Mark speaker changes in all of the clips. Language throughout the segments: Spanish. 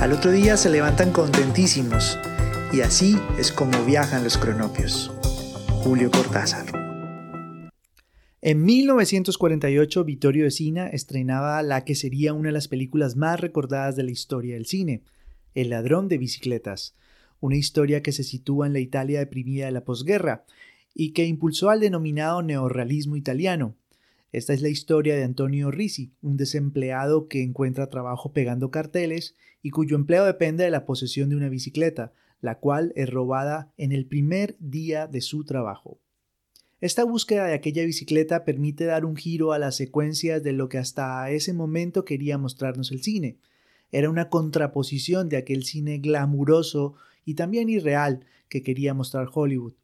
Speaker 1: Al otro día se levantan contentísimos y así es como viajan los cronopios. Julio Cortázar. En 1948, Vittorio de Sina estrenaba la que sería una de las películas más recordadas de la historia del cine, El ladrón de bicicletas, una historia que se sitúa en la Italia deprimida de la posguerra y que impulsó al denominado neorrealismo italiano. Esta es la historia de Antonio Risi, un desempleado que encuentra trabajo pegando carteles y cuyo empleo depende de la posesión de una bicicleta, la cual es robada en el primer día de su trabajo. Esta búsqueda de aquella bicicleta permite dar un giro a las secuencias de lo que hasta ese momento quería mostrarnos el cine. Era una contraposición de aquel cine glamuroso y también irreal que quería mostrar Hollywood.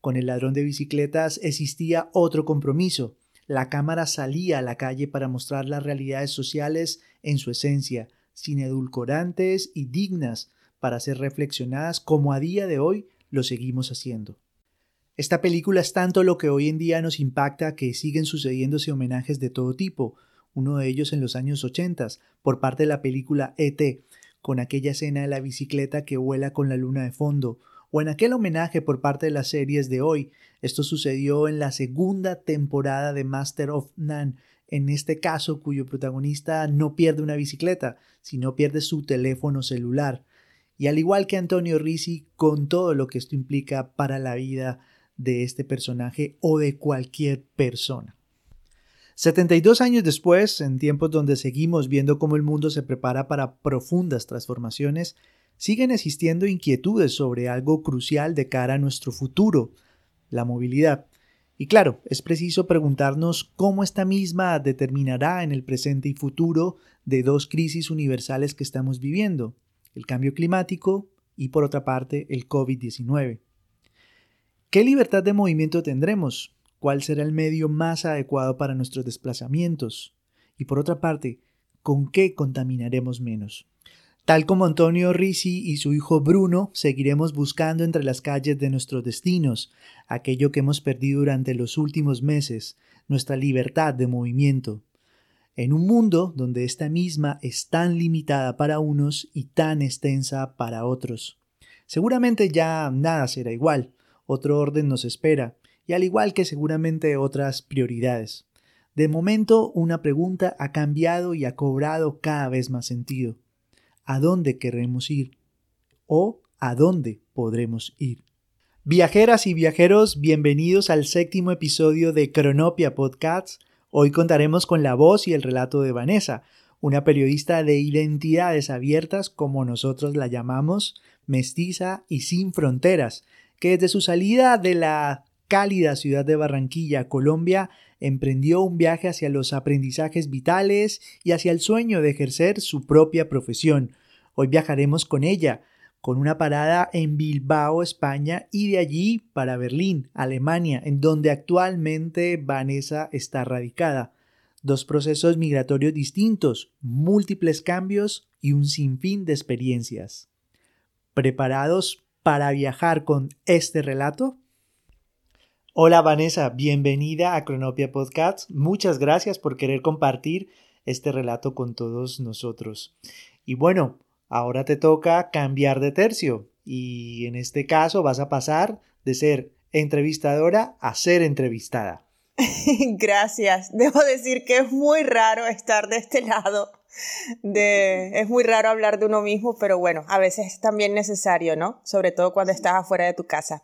Speaker 1: Con el ladrón de bicicletas existía otro compromiso. La cámara salía a la calle para mostrar las realidades sociales en su esencia, sin edulcorantes y dignas, para ser reflexionadas como a día de hoy lo seguimos haciendo. Esta película es tanto lo que hoy en día nos impacta que siguen sucediéndose homenajes de todo tipo, uno de ellos en los años 80 por parte de la película ET, con aquella escena de la bicicleta que vuela con la luna de fondo, o en aquel homenaje por parte de las series de hoy. Esto sucedió en la segunda temporada de Master of None, en este caso cuyo protagonista no pierde una bicicleta, sino pierde su teléfono celular y al igual que Antonio Risi, con todo lo que esto implica para la vida de este personaje o de cualquier persona. 72 años después, en tiempos donde seguimos viendo cómo el mundo se prepara para profundas transformaciones, siguen existiendo inquietudes sobre algo crucial de cara a nuestro futuro, la movilidad. Y claro, es preciso preguntarnos cómo esta misma determinará en el presente y futuro de dos crisis universales que estamos viviendo, el cambio climático y por otra parte el COVID-19. ¿Qué libertad de movimiento tendremos? ¿Cuál será el medio más adecuado para nuestros desplazamientos? Y por otra parte, ¿con qué contaminaremos menos? Tal como Antonio Risi y su hijo Bruno, seguiremos buscando entre las calles de nuestros destinos aquello que hemos perdido durante los últimos meses, nuestra libertad de movimiento en un mundo donde esta misma es tan limitada para unos y tan extensa para otros. Seguramente ya nada será igual, otro orden nos espera, y al igual que seguramente otras prioridades. De momento, una pregunta ha cambiado y ha cobrado cada vez más sentido. ¿A dónde queremos ir? ¿O a dónde podremos ir? Viajeras y viajeros, bienvenidos al séptimo episodio de Cronopia Podcasts, Hoy contaremos con la voz y el relato de Vanessa, una periodista de identidades abiertas, como nosotros la llamamos, mestiza y sin fronteras, que desde su salida de la cálida ciudad de Barranquilla, Colombia, emprendió un viaje hacia los aprendizajes vitales y hacia el sueño de ejercer su propia profesión. Hoy viajaremos con ella, con una parada en Bilbao, España, y de allí para Berlín, Alemania, en donde actualmente Vanessa está radicada. Dos procesos migratorios distintos, múltiples cambios y un sinfín de experiencias. ¿Preparados para viajar con este relato? Hola Vanessa, bienvenida a Cronopia Podcast. Muchas gracias por querer compartir este relato con todos nosotros. Y bueno, ahora te toca cambiar de tercio y en este caso vas a pasar de ser entrevistadora a ser entrevistada.
Speaker 2: Gracias. Debo decir que es muy raro estar de este lado. De, es muy raro hablar de uno mismo, pero bueno, a veces es también necesario, ¿no? Sobre todo cuando estás afuera de tu casa.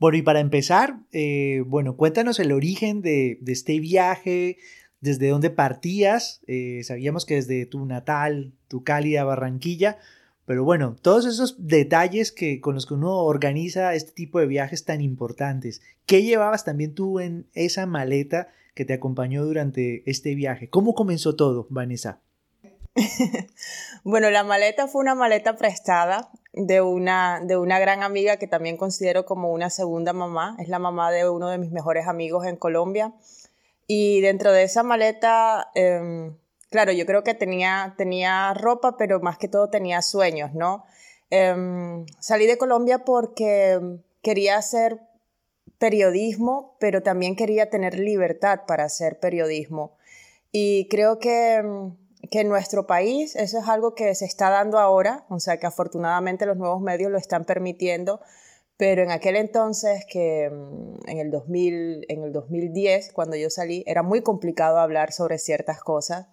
Speaker 1: Bueno, y para empezar, eh, bueno, cuéntanos el origen de, este viaje, desde dónde partías. Eh, sabíamos que desde tu natal, tu cálida Barranquilla, pero bueno, todos esos detalles que, con los que uno organiza este tipo de viajes tan importantes. ¿Qué llevabas también tú en esa maleta que te acompañó durante este viaje? ¿Cómo comenzó todo, Vanessa?
Speaker 2: bueno, la maleta fue una maleta prestada de una, de una gran amiga que también considero como una segunda mamá. Es la mamá de uno de mis mejores amigos en Colombia. Y dentro de esa maleta, em, claro, yo creo que tenía, tenía ropa, pero más que todo tenía sueños, ¿no? Em, salí de Colombia porque quería hacer periodismo, pero también quería tener libertad para hacer periodismo. Y creo que, que en nuestro país eso es algo que se está dando ahora, o sea que afortunadamente los nuevos medios lo están permitiendo, pero en aquel entonces, que en el, 2000, en el 2010, cuando yo salí, era muy complicado hablar sobre ciertas cosas.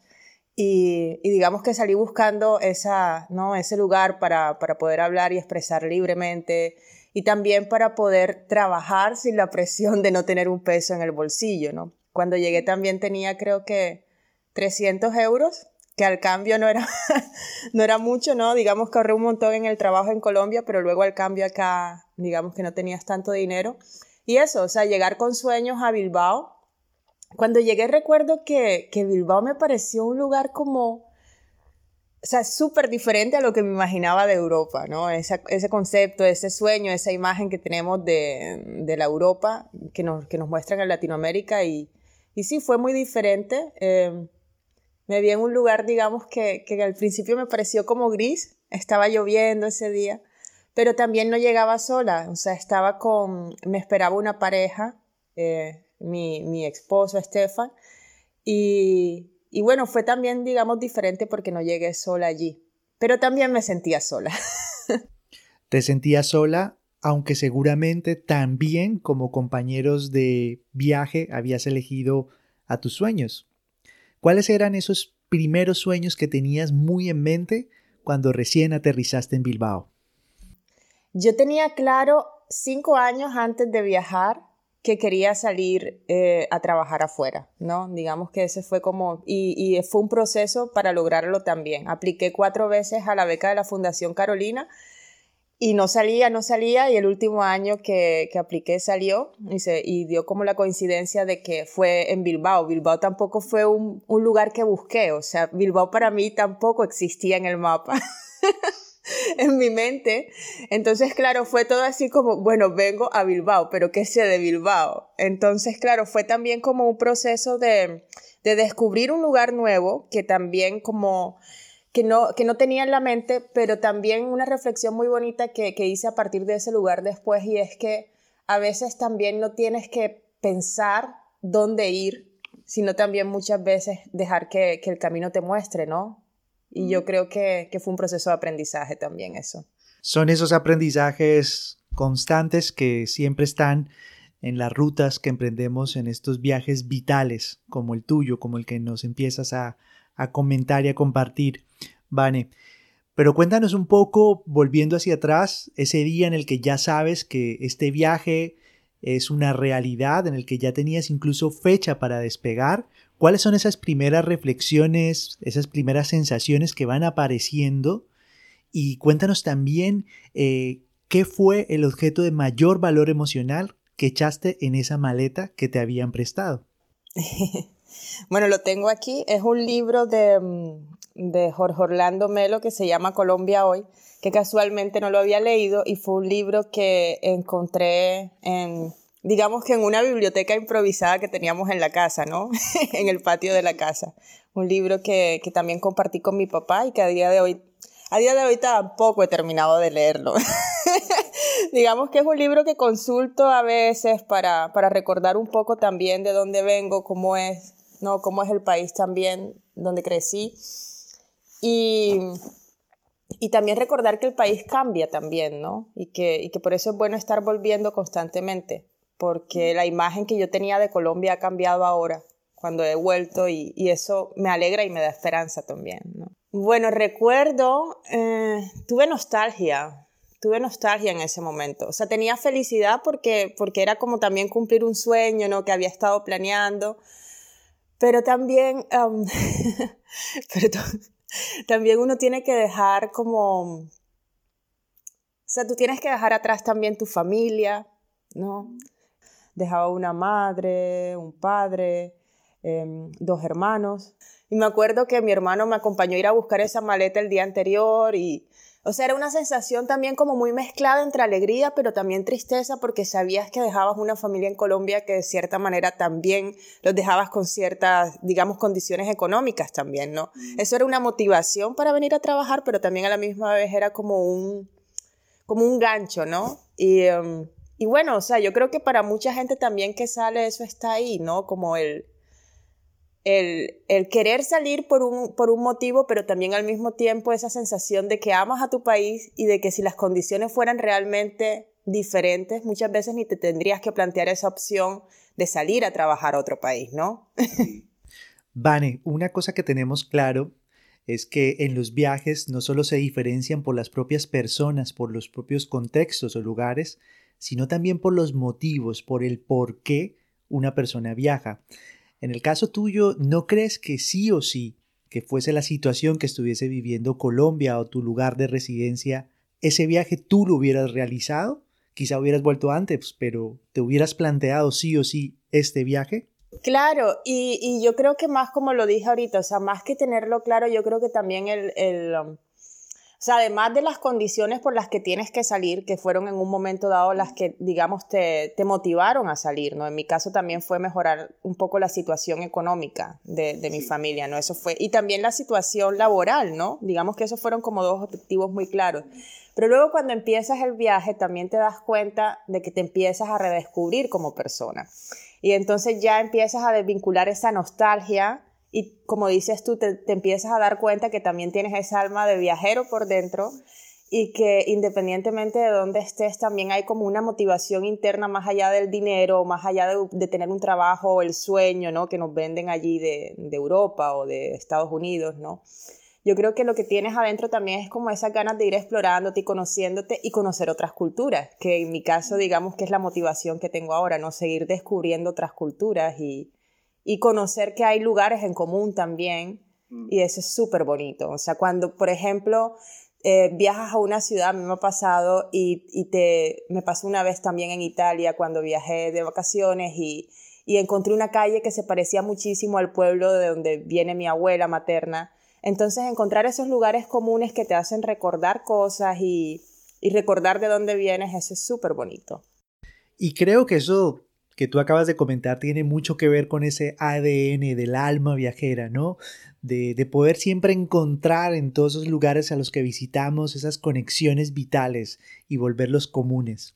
Speaker 2: Y, y, digamos que salí buscando esa, ¿no? ese lugar para, para poder hablar y expresar libremente y también para poder trabajar sin la presión de no tener un peso en el bolsillo, ¿no? Cuando llegué también tenía creo que 300 euros, que al cambio no era, no era mucho, ¿no? Digamos que ahorré un montón en el trabajo en Colombia, pero luego al cambio acá, digamos que no tenías tanto dinero. Y eso, o sea, llegar con sueños a Bilbao. Cuando llegué recuerdo que, que Bilbao me pareció un lugar como o sea, súper diferente a lo que me imaginaba de Europa, ¿no? Ese, ese, concepto, ese sueño, esa imagen que tenemos de, de la Europa que nos, que nos muestran en Latinoamérica y, y sí, fue muy diferente. Eh, me vi en un lugar, digamos, que, que al principio me pareció como gris, estaba lloviendo ese día, pero también no llegaba sola, o sea, estaba con, me esperaba una pareja, eh, mi, mi esposo Estefan, y, y bueno, fue también, digamos, diferente porque no llegué sola allí, pero también me sentía sola.
Speaker 1: Te sentías sola, aunque seguramente también como compañeros de viaje habías elegido a tus sueños. ¿Cuáles eran esos primeros sueños que tenías muy en mente cuando recién aterrizaste en Bilbao?
Speaker 2: Yo tenía claro cinco años antes de viajar que quería salir eh, a trabajar afuera, ¿no? Digamos que ese fue como, y, y, fue un proceso para lograrlo también. Apliqué cuatro veces a la beca de la Fundación Carolina y no salía, no salía, y el último año que, que apliqué salió y, se, y dio como la coincidencia de que fue en Bilbao. Bilbao tampoco fue un, un lugar que busqué, o sea, Bilbao para mí tampoco existía en el mapa. en mi mente. Entonces, claro, fue todo así como, bueno, vengo a Bilbao, pero ¿qué sé de Bilbao? Entonces, claro, fue también como un proceso de, de descubrir un lugar nuevo que también como... Que no, que no tenía en la mente, pero también una reflexión muy bonita que, que hice a partir de ese lugar después y es que a veces también no tienes que pensar dónde ir, sino también muchas veces dejar que, que el camino te muestre, ¿no? Y yo creo que, que fue un proceso de aprendizaje también eso.
Speaker 1: Son esos aprendizajes constantes que siempre están en las rutas que emprendemos en estos viajes vitales como el tuyo, como el que nos empiezas a, a comentar y a compartir, Vane. Pero cuéntanos un poco, volviendo hacia atrás, ese día en el que ya sabes que este viaje es una realidad, en el que ya tenías incluso fecha para despegar, ¿Cuáles son esas primeras reflexiones, esas primeras sensaciones que van apareciendo? Y cuéntanos también eh, qué fue el objeto de mayor valor emocional que echaste en esa maleta que te habían prestado.
Speaker 2: bueno, lo tengo aquí. Es un libro de, mm, de Jorge Orlando Melo que se llama Colombia Hoy, que casualmente no lo había leído y fue un libro que encontré en digamos que en una biblioteca improvisada que teníamos en la casa, ¿no? en el patio de la casa. Un libro que, que, también compartí con mi papá y que a día de hoy, a día de hoy tampoco he terminado de leerlo. digamos que es un libro que consulto a veces para, para recordar un poco también de dónde vengo, cómo es, ¿no? Cómo es el país también donde crecí. Y, y también recordar que el país cambia también, ¿no? Y que, y que por eso es bueno estar volviendo constantemente porque la imagen que yo tenía de Colombia ha cambiado ahora cuando he vuelto y, eso me alegra y me da esperanza también. Bueno, recuerdo, eh, tuve nostalgia, tuve nostalgia en ese momento. O sea, tenía felicidad porque, porque era como también cumplir un sueño, ¿no? Que había estado planeando. Pero también, también uno tiene que dejar como, o sea, tú tienes que dejar atrás también tu familia, ¿no? dejaba una madre, un padre, em, dos hermanos. Y me acuerdo que mi hermano me acompañó a ir a buscar esa maleta el día anterior y, o sea, era una sensación también como muy mezclada entre alegría, pero también tristeza porque sabías que dejabas una familia en Colombia que de cierta manera también los dejabas con ciertas, digamos, condiciones económicas también, ¿no? Mm. Eso era una motivación para venir a trabajar, pero también a la misma vez era como un, como un gancho, ¿no? Y, em, y bueno, o sea, yo creo que para mucha gente también que sale eso está ahí, ¿no? Como el el, querer salir por un, por un motivo, pero también al mismo tiempo esa sensación de que amas a tu país y de que si las condiciones fueran realmente diferentes, muchas veces ni te tendrías que plantear esa opción de salir a trabajar a otro país, ¿no?
Speaker 1: Vane, una cosa que tenemos claro es que en los viajes no solo se diferencian por las propias personas, por los propios contextos o lugares, sino también por los motivos, por el por qué una persona viaja. En el caso tuyo, ¿no crees que sí o sí, que fuese la situación que estuviese viviendo Colombia o tu lugar de residencia, ese viaje tú lo hubieras realizado? Quizá hubieras vuelto antes, pero ¿te hubieras planteado sí o sí este viaje?
Speaker 2: Claro, y, yo creo que más como lo dije ahorita, o sea, más que tenerlo claro, yo creo que también el, um, o sea, además de las condiciones por las que tienes que salir, que fueron en un momento dado las que, digamos, te, te motivaron a salir, ¿no? En mi caso también fue mejorar un poco la situación económica de, de mi familia, ¿no? Eso fue, y también la situación laboral, ¿no? Digamos que esos fueron como dos objetivos muy claros. Pero luego cuando empiezas el viaje también te das cuenta de que te empiezas a redescubrir como persona. Y entonces ya empiezas a desvincular esa nostalgia y como dices tú, te, empiezas a dar cuenta que también tienes esa alma de viajero por dentro y que independientemente de dónde estés, también hay como una motivación interna más allá del dinero, más allá de, tener un trabajo o el sueño, ¿no? Que nos venden allí de, de, Europa o de Estados Unidos, ¿no? Yo creo que lo que tienes adentro también es como esas ganas de ir explorándote y conociéndote y conocer otras culturas, que en mi caso digamos que es la motivación que tengo ahora, ¿no? Seguir descubriendo otras culturas y, y conocer que hay lugares en común también. Mm. Y eso es súper bonito. O sea, cuando, por ejemplo, eh, viajas a una ciudad, a mí me ha pasado y, y, te, me pasó una vez también en Italia cuando viajé de vacaciones y, y encontré una calle que se parecía muchísimo al pueblo de donde viene mi abuela materna. Entonces, encontrar esos lugares comunes que te hacen recordar cosas y, y recordar de dónde vienes, eso es súper bonito.
Speaker 1: Y creo que eso que tú acabas de comentar tiene mucho que ver con ese ADN del alma viajera, ¿no? De, de, poder siempre encontrar en todos esos lugares a los que visitamos esas conexiones vitales y volverlos comunes.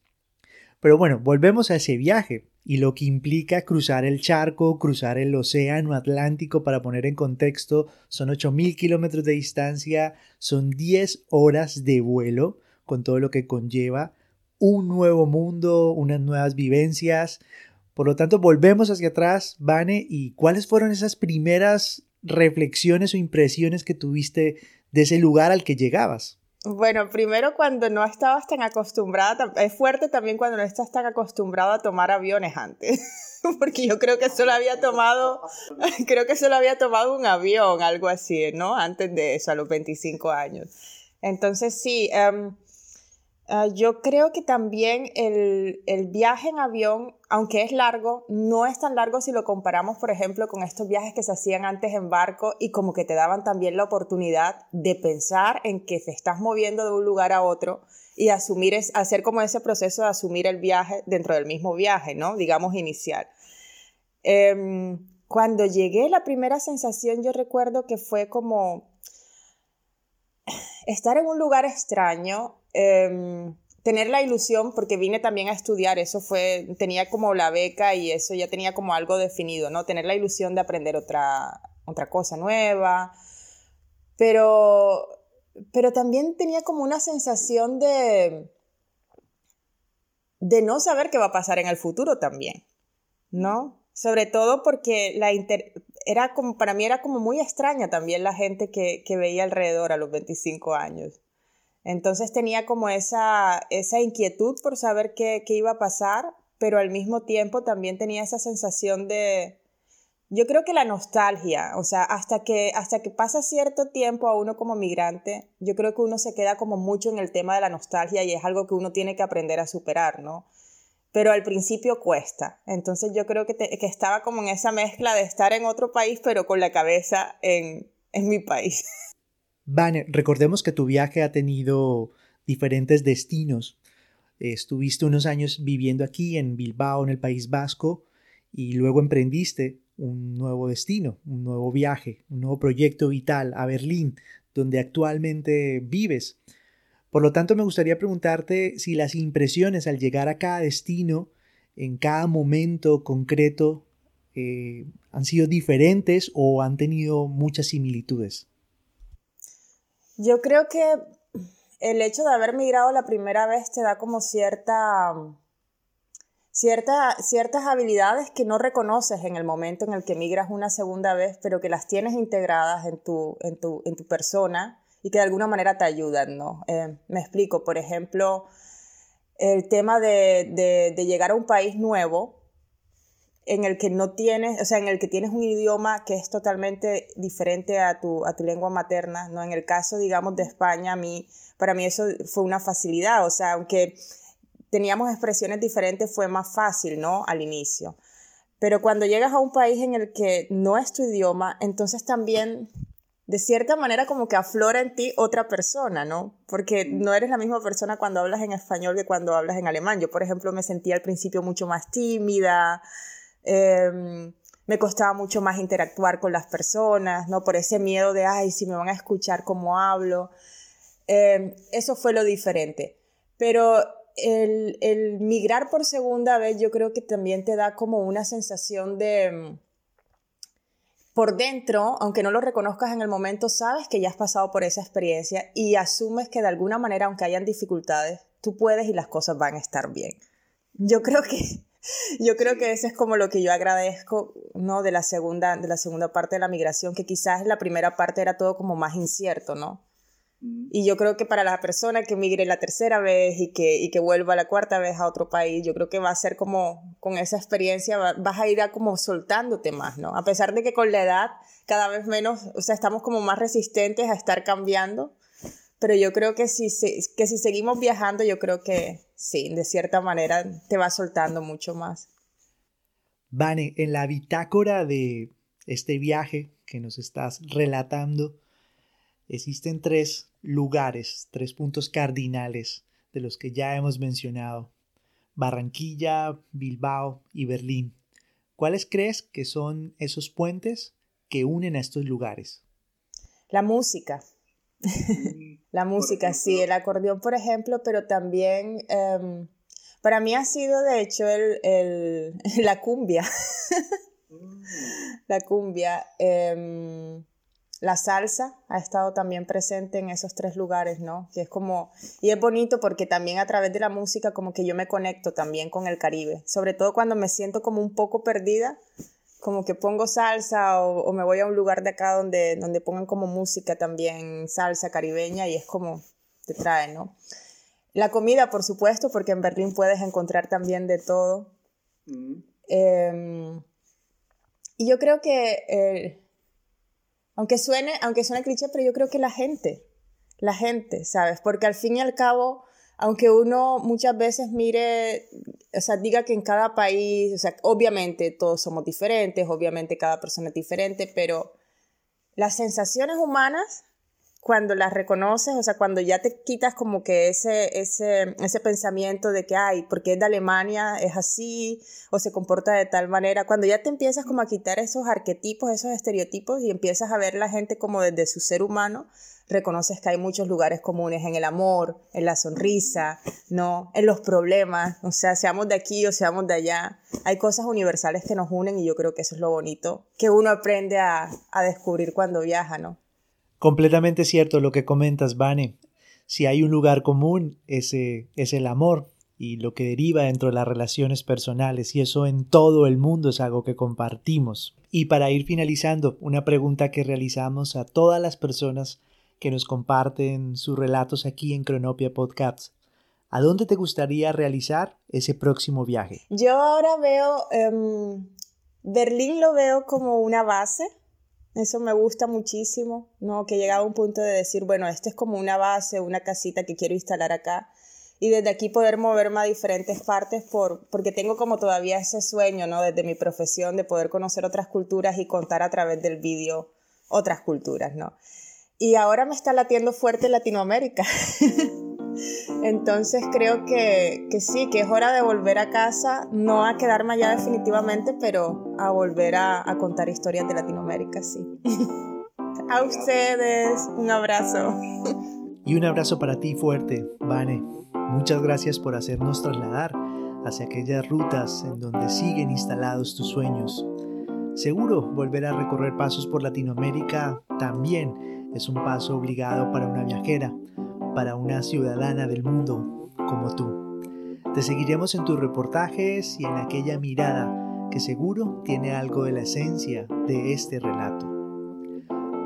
Speaker 1: Pero bueno, volvemos a ese viaje y lo que implica cruzar el charco, cruzar el océano Atlántico, para poner en contexto, son 8.000 kilómetros de distancia, son 10 horas de vuelo, con todo lo que conlleva, un nuevo mundo, unas nuevas vivencias, por lo tanto, volvemos hacia atrás, Vane, y cuáles fueron esas primeras reflexiones o impresiones que tuviste de ese lugar al que llegabas.
Speaker 2: Bueno, primero cuando no estabas tan acostumbrada, es fuerte también cuando no estás tan acostumbrado a tomar aviones antes, porque yo creo que solo había tomado, creo que solo había tomado un avión, algo así, ¿no? Antes de eso, a los 25 años. Entonces sí, um, Ah, yo creo que también el, viaje en avión, aunque es largo, no es tan largo si lo comparamos, por ejemplo, con estos viajes que se hacían antes en barco y como que te daban también la oportunidad de pensar en que te estás moviendo de un lugar a otro y asumir, es, hacer como ese proceso de asumir el viaje dentro del mismo viaje, ¿no? Digamos inicial. Em, cuando llegué, la primera sensación yo recuerdo que fue como estar en un lugar extraño, Em, tener la ilusión, porque vine también a estudiar, eso fue, tenía como la beca y eso ya tenía como algo definido, ¿no? Tener la ilusión de aprender otra, otra cosa nueva, pero, pero también tenía como una sensación de, de no saber qué va a pasar en el futuro también, ¿no? Sobre todo porque la era como, para mí era como muy extraña también la gente que, que veía alrededor a los 25 años. Entonces tenía como esa, esa inquietud por saber qué, qué iba a pasar, pero al mismo tiempo también tenía esa sensación de, yo creo que la nostalgia, o sea, hasta que, hasta que pasa cierto tiempo a uno como migrante, yo creo que uno se queda como mucho en el tema de la nostalgia y es algo que uno tiene que aprender a superar, ¿no? pero al principio cuesta. Entonces yo creo que, que estaba como en esa mezcla de estar en otro país, pero con la cabeza en, en mi país.
Speaker 1: Vane, recordemos que tu viaje ha tenido diferentes destinos. Estuviste unos años viviendo aquí en Bilbao, en el País Vasco, y luego emprendiste un nuevo destino, un nuevo viaje, un nuevo proyecto vital a Berlín, donde actualmente vives. Por lo tanto, me gustaría preguntarte si las impresiones al llegar a cada destino, en cada momento concreto, eh, han sido diferentes o han tenido muchas similitudes.
Speaker 2: Yo creo que el hecho de haber migrado la primera vez te da como cierta, cierta, ciertas habilidades que no reconoces en el momento en el que migras una segunda vez, pero que las tienes integradas en tu, en tu, en tu persona y que de alguna manera te ayudan, ¿no? Eh, me explico, por ejemplo, el tema de, de llegar a un país nuevo en el que no tienes, o sea, en el que tienes un idioma que es totalmente diferente a tu, a tu lengua materna, ¿no? En el caso, digamos, de España, a mí, para mí eso fue una facilidad, o sea, aunque teníamos expresiones diferentes, fue más fácil, ¿no? Al inicio. Pero cuando llegas a un país en el que no es tu idioma, entonces también de cierta manera como que aflora en ti otra persona, ¿no? Porque no eres la misma persona cuando hablas en español que cuando hablas en alemán. Yo, por ejemplo, me sentía al principio mucho más tímida, Em, me costaba mucho más interactuar con las personas, ¿no? Por ese miedo de, ay, si me van a escuchar cómo hablo. Em, eso fue lo diferente. Pero el, el, migrar por segunda vez yo creo que también te da como una sensación de... Em, por dentro, aunque no lo reconozcas en el momento, sabes que ya has pasado por esa experiencia y asumes que de alguna manera, aunque hayan dificultades, tú puedes y las cosas van a estar bien. Yo creo que yo creo que eso es como lo que yo agradezco, ¿no? De la segunda, de la segunda parte de la migración, que quizás en la primera parte era todo como más incierto, ¿no? Y yo creo que para la persona que migre la tercera vez y que, y que vuelva la cuarta vez a otro país, yo creo que va a ser como, con esa experiencia, vas a ir a como soltándote más, ¿no? A pesar de que con la edad cada vez menos, o sea, estamos como más resistentes a estar cambiando, pero yo creo que si, que si seguimos viajando, yo creo que sí, de cierta manera te va soltando mucho más.
Speaker 1: Vane, en la bitácora de este viaje que nos estás relatando, existen tres lugares, tres puntos cardinales de los que ya hemos mencionado. Barranquilla, Bilbao y Berlín. ¿Cuáles crees que son esos puentes que unen a estos lugares?
Speaker 2: La música. La música, sí, el acordeón, por ejemplo, pero también em, para mí ha sido, de hecho, el, la cumbia. Mm. la cumbia. Em, la salsa ha estado también presente en esos tres lugares, ¿no? Que es como, y es bonito porque también a través de la música como que yo me conecto también con el Caribe, sobre todo cuando me siento como un poco perdida, como que pongo salsa o, me voy a un lugar de acá donde, donde pongan como música también, salsa caribeña y es como te trae, ¿no? La comida, por supuesto, porque en Berlín puedes encontrar también de todo. Mm. Em, y yo creo que, eh, aunque, suene, aunque suene cliché, pero yo creo que la gente, la gente, ¿sabes? Porque al fin y al cabo, aunque uno muchas veces mire o sea, diga que en cada país, o sea, obviamente todos somos diferentes, obviamente cada persona es diferente, pero las sensaciones humanas, cuando las reconoces, o sea, cuando ya te quitas como que ese, ese, ese pensamiento de que, ay, porque es de Alemania, es así, o se comporta de tal manera, cuando ya te empiezas como a quitar esos arquetipos, esos estereotipos y empiezas a ver la gente como desde su ser humano, reconoces que hay muchos lugares comunes en el amor, en la sonrisa, ¿no? En los problemas, o sea, seamos de aquí o seamos de allá, hay cosas universales que nos unen y yo creo que eso es lo bonito que uno aprende a, a descubrir cuando viaja, ¿no?
Speaker 1: Completamente cierto lo que comentas, Vane. Si hay un lugar común, ese es el amor y lo que deriva dentro de las relaciones personales, y eso en todo el mundo es algo que compartimos. Y para ir finalizando, una pregunta que realizamos a todas las personas que nos comparten sus relatos aquí en Cronopia Podcasts. ¿A dónde te gustaría realizar ese próximo viaje?
Speaker 2: Yo ahora veo, em, Berlín lo veo como una base, eso me gusta muchísimo, ¿no? Que llega a un punto de decir, bueno, este es como una base, una casita que quiero instalar acá. y desde aquí poder moverme a diferentes partes por, porque tengo como todavía ese sueño, ¿no? Desde mi profesión de poder conocer otras culturas y contar a través del vídeo otras culturas, ¿no? Y ahora me está latiendo fuerte Latinoamérica. Entonces creo que, que, sí, que es hora de volver a casa, no a quedarme allá definitivamente, pero a volver a, a contar historias de Latinoamérica, sí. a ustedes, un abrazo.
Speaker 1: Y un abrazo para ti fuerte, Vane. Muchas gracias por hacernos trasladar hacia aquellas rutas en donde siguen instalados tus sueños. Seguro volver a recorrer pasos por Latinoamérica también es un paso obligado para una viajera para una ciudadana del mundo como tú. Te seguiremos en tus reportajes y en aquella mirada que seguro tiene algo de la esencia de este relato.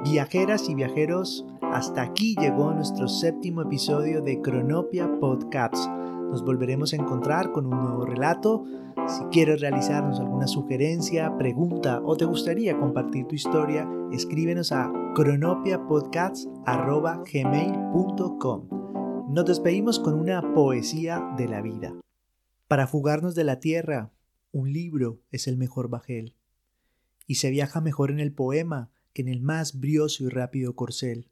Speaker 1: Viajeras y viajeros, hasta aquí llegó nuestro séptimo episodio de Cronopia Podcasts. Nos volveremos a encontrar con un nuevo relato. Si quieres realizarnos alguna sugerencia, pregunta o te gustaría compartir tu historia, escríbenos a cronopiapodcasts.gmail.com. Nos despedimos con una poesía de la vida. Para fugarnos de la tierra, un libro es el mejor bajel. Y se viaja mejor en el poema que en el más brioso y rápido corcel.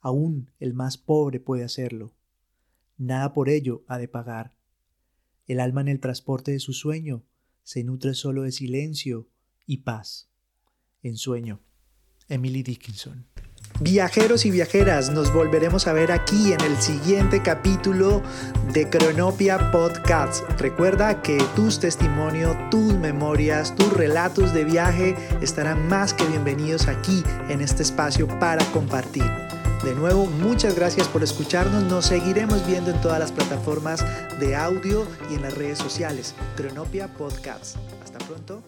Speaker 1: Aún el más pobre puede hacerlo nada por ello ha de pagar. El alma en el transporte de su sueño se nutre solo de silencio y paz. En sueño. Emily Dickinson. Viajeros y viajeras, nos volveremos a ver aquí en el siguiente capítulo de Cronopia Podcast. Recuerda que tus testimonios, tus memorias, tus relatos de viaje estarán más que bienvenidos aquí en este espacio para compartir. De nuevo, muchas gracias por escucharnos. Nos seguiremos viendo en todas las plataformas de audio y en las redes sociales. Cronopia Podcasts. Hasta pronto.